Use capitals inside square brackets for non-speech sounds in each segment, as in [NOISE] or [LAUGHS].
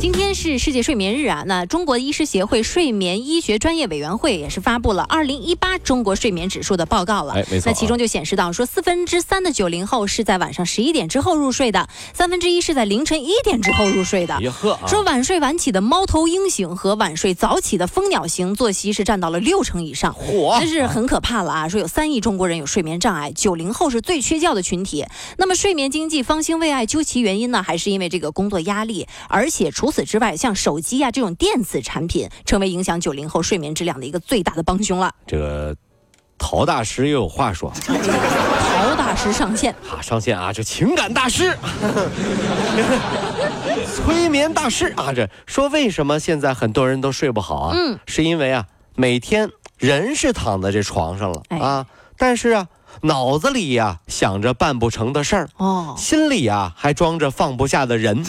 今天是世界睡眠日啊，那中国医师协会睡眠医学专业委员会也是发布了二零一八中国睡眠指数的报告了。哎没错那其中就显示到说，四分之三的九零后是在晚上十一点之后入睡的，三分之一是在凌晨一点之后入睡的。哟呵啊，说晚睡晚起的猫头鹰型和晚睡早起的蜂鸟型作息是占到了六成以上，嚯真是很可怕了啊！说有三亿中国人有睡眠障碍，九零后是最缺觉的群体。那么睡眠经济方兴未艾，究其原因呢，还是因为这个工作压力，而且除此之外，像手机啊这种电子产品，成为影响九零后睡眠质量的一个最大的帮凶了。这个陶大师又有话说，陶大师上线，啊，上线啊，这情感大师，催眠大师啊，这说为什么现在很多人都睡不好啊？嗯，是因为啊，每天人是躺在这床上了、哎啊，但是啊，脑子里呀、想着办不成的事儿，哦，心里啊还装着放不下的人。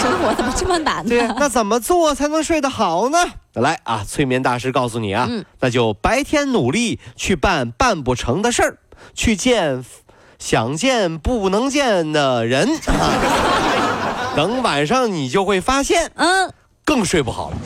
生活怎么这么难对，呢？那怎么做才能睡得好呢？来啊，催眠大师告诉你啊，嗯那就白天努力去办办不成的事儿，去见想见不能见的人啊。[LAUGHS] 等晚上你就会发现嗯，更睡不好了。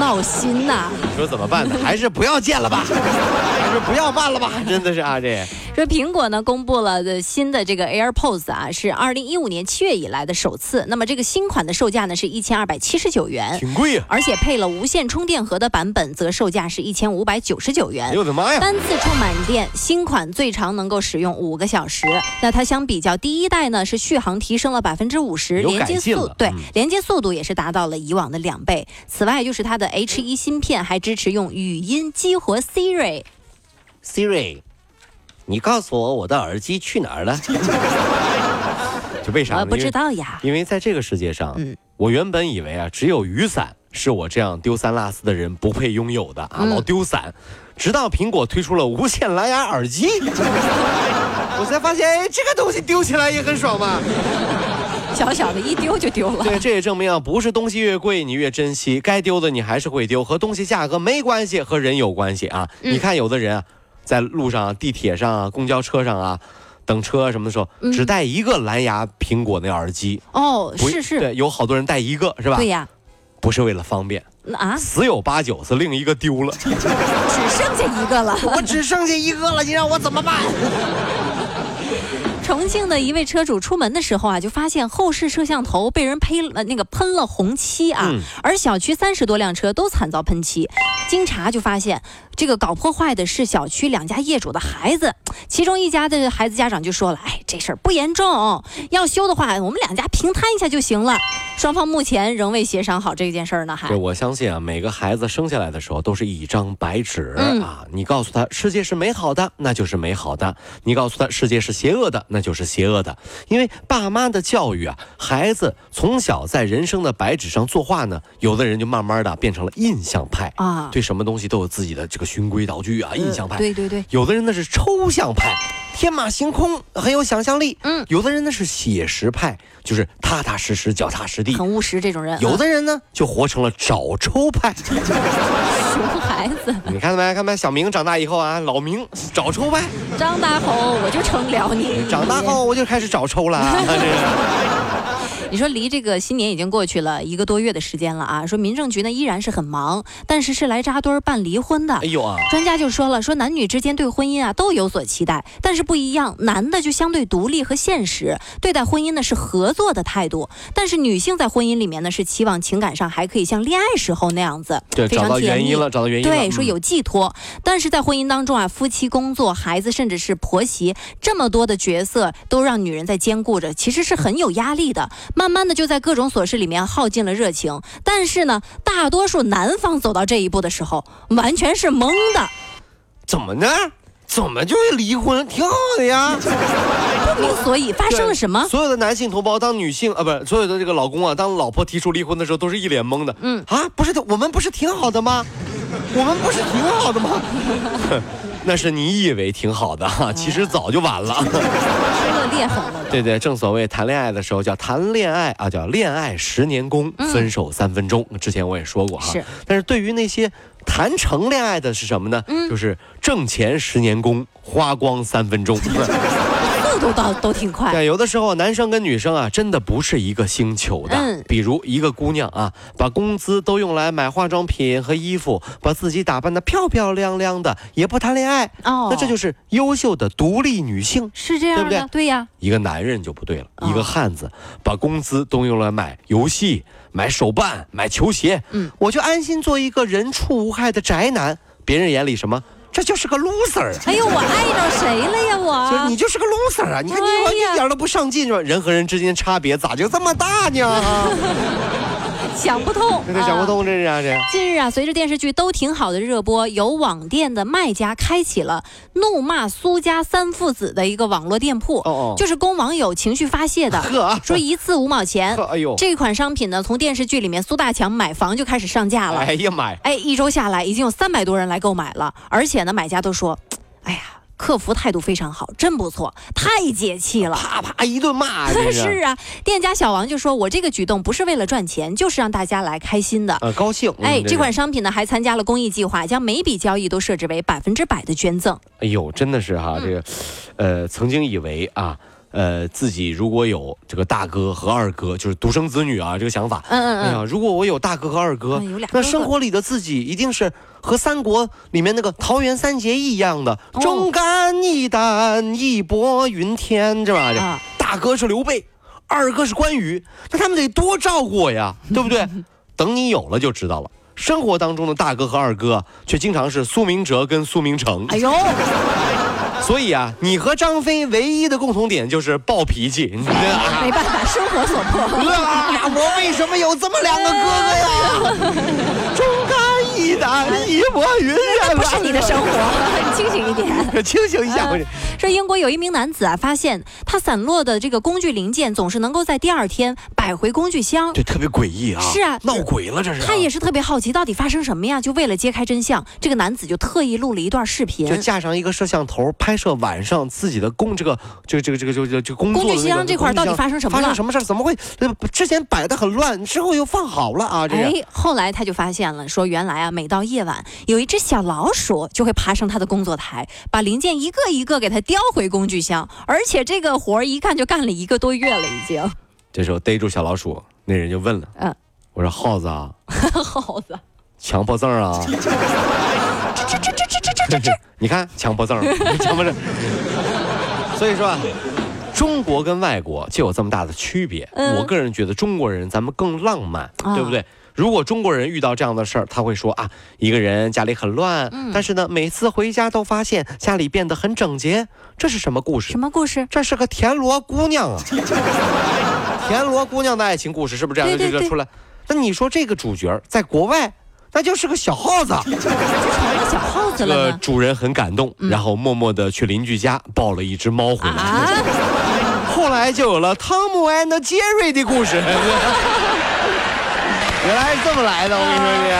闹心呐、你说怎么办呢？还是不要见了吧，还是不要办了吧？真的是啊，这说苹果呢公布了的新的这个 AirPods 啊，是二零一五年七月以来的首次。那么这个新款的售价呢是一千二百七十九元，挺贵呀、而且配了无线充电盒的版本，则售价是一千五百九十九哎元呦。我的妈呀！单次充满电，新款最长能够使用五个小时。那它相比较第一代呢，是续航提升了百分之五十，有连接速对、嗯连接速度也是达到了以往的两倍。此外，就是它的 H 1芯片还支持用语音激活 Siri。Siri，你告诉我我的耳机去哪儿了？[LAUGHS] 就为啥呢？我不知道呀。因为在这个世界上，嗯我原本以为啊，只有雨伞是我这样丢三落四的人不配拥有的啊，嗯老丢伞。直到苹果推出了无线蓝牙耳机，[LAUGHS] 我才发现，哎，这个东西丢起来也很爽嘛。小小的一丢就丢了。对，这也证明啊，不是东西越贵你越珍惜，该丢的你还是会丢，和东西价格没关系，和人有关系啊。嗯你看有的人啊，在路上啊、地铁上啊、公交车上啊。等车什么的时候，嗯只带一个蓝牙苹果那耳机，哦，不是是，对，有好多人带一个，是吧？对呀。不是为了方便，啊，十有八九是另一个丢了，[LAUGHS] 只剩下一个了。我只剩下一个了，你让我怎么办？重庆的一位车主出门的时候啊，就发现后视摄像头被人喷了那个喷了红漆啊，而小区三十多辆车都惨遭喷漆。经查就发现，这个搞破坏的是小区两家业主的孩子，其中一家的孩子家长就说了：“哎，这事儿不严重，要修的话，我们两家平摊一下就行了。”双方目前仍未协商好这件事儿呢，还对，我相信啊，每个孩子生下来的时候都是一张白纸、嗯啊。你告诉他世界是美好的，那就是美好的；你告诉他世界是邪恶的，那就是邪恶的。因为爸妈的教育啊，孩子从小在人生的白纸上作画呢，有的人就慢慢的变成了印象派啊对什么东西都有自己的这个循规蹈矩啊，印象派。对对对，有的人那是抽象派，天马行空，很有想象力。嗯有的人呢是写实派，就是踏踏实实、脚踏实地。很务实这种人，有的人呢就活成了找抽派。嗯 [LAUGHS] 熊孩子，你看到没？看到没？小明长大以后啊，老明找抽派，张大红我就成了你。长大后我就开始找抽了。你说离这个新年已经过去了一个多月的时间了啊，说民政局呢依然是很忙，但是是来扎堆儿办离婚的哎。呦啊，专家就说了，说男女之间对婚姻啊都有所期待，但是不一样，男的就相对独立和现实，对待婚姻呢是合作的态度，但是女性在婚姻里面呢是期望情感上还可以像恋爱时候那样子，对，非找到常甜蜜原因了，找到原因了。对，说嗯有寄托，但是在婚姻当中啊，夫妻、工作、孩子，甚至是婆媳，这么多的角色都让女人在兼顾着，其实是很有压力的。慢慢慢的就在各种琐事里面耗尽了热情。但是呢，大多数男方走到这一步的时候，完全是懵的，怎么呢？怎么就离婚？挺好的呀。不不明所以，发生了什么？所有的男性同胞当女性啊，不是所有的这个老公啊，当老婆提出离婚的时候，都是一脸懵的。嗯啊，不是的，我们不是挺好的吗？我们不是挺好的吗？那是你以为挺好的哈，其实早就晚了。[LAUGHS] 失了裂痕了。对对，正所谓谈恋爱的时候叫谈恋爱啊，叫恋爱十年功，分手三分钟。之前我也说过哈。是。但是对于那些谈成恋爱的是什么呢？嗯，就是挣钱十年功，花光三分钟。[LAUGHS] 速度倒都挺快。对，有的时候男生跟女生啊，真的不是一个星球的。嗯。比如一个姑娘啊，把工资都用来买化妆品和衣服，把自己打扮的漂漂亮亮的，也不谈恋爱。哦。那这就是优秀的独立女性。是这样，对不对？对呀。一个男人就不对了，一个汉子把工资都用来买游戏、买手办、买球鞋。嗯。我就安心做一个人畜无害的宅男，别人眼里什么？这就是个 loser 哎呦，我爱着谁了呀？我就你就是个 loser 啊！你看你我一点都不上进是吧？人和人之间差别咋就这么大呢？想不通，这想不通，这是啥这。近日啊，随着电视剧都挺好的热播，有网店的卖家开启了怒骂苏家三父子的一个网络店铺，哦哦，就是供网友情绪发泄的。呵，说一次五毛钱。哎呦，这款商品呢，从电视剧里面苏大强买房就开始上架了。哎呀妈呀！哎，一周下来已经有三百多人来购买了，而且呢，买家都说，哎呀。客服态度非常好，真不错，太解气了，啪啪一顿骂。[LAUGHS] 是啊，店家小王就说：“我这个举动不是为了赚钱，就是让大家来开心的，呃，高兴。”哎，这款商品呢还参加了公益计划，将每笔交易都设置为百分之百的捐赠。哎呦，真的是哈，这个，呃，曾经以为啊。呃，自己如果有这个大哥和二哥，就是独生子女啊，这个想法。嗯嗯嗯。哎呀，如果我有大哥和二哥，那生活里的自己一定是和三国里面那个桃园三结义一样的，忠肝义胆，义薄云天，这玩意儿。大哥是刘备，二哥是关羽，那他们得多照顾我呀，[LAUGHS] 对不对？等你有了就知道了。生活当中的大哥和二哥，却经常是苏明哲跟苏明成。哎呦。[LAUGHS] 所以啊，你和张飞唯一的共同点就是暴脾气，[LAUGHS] 没办法，生活所迫。我为什么有这么两个哥哥呀？忠 [LAUGHS] 肝义胆，义薄云天。不是你的生活，你清醒一点，清醒一下。说英国有一名男子啊，发现他散落的这个工具零件总是能够在第二天摆回工具箱，对，特别诡异啊。是啊，闹鬼了这是。他也是特别好奇，到底发生什么呀？就为了揭开真相，这个男子就特意录了一段视频，就架上一个摄像头拍。摄晚上自己的工这个这个这个这个这个这个工作工具箱这块到底发生什么了？发生什么事怎么会？之前摆的很乱，之后又放好了啊！这哎，后来他就发现了，说原来啊，每到夜晚，有一只小老鼠就会爬上他的工作台，把零件一个一个给他叼回工具箱，而且这个活儿一干就干了一个多月了，已经。这时候逮住小老鼠，那人就问了：“嗯，我说耗子啊，[LAUGHS] 耗子，强迫症啊。”这这这这这这这这，[LAUGHS] 你看强迫症，强迫症。[LAUGHS] 所以说啊，中国跟外国就有这么大的区别。我个人觉得中国人咱们更浪漫，对不对？如果中国人遇到这样的事儿，他会说啊，一个人家里很乱，但是呢，每次回家都发现家里变得很整洁。这是什么故事？什么故事？这是个田螺姑娘啊，[LAUGHS] 田螺姑娘的爱情故事是不是这样就就出来？那你说这个主角在国外？那就是个小耗子，这成了小耗子了。主人很感动，然后默默的去邻居家抱了一只猫回来。后来就有了汤姆 and 杰瑞的故事。[LAUGHS] 原来是这么来的，我跟你说你遍。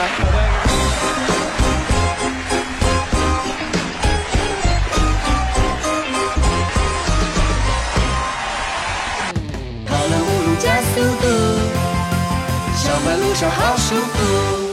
跑完加速度，路上好舒服。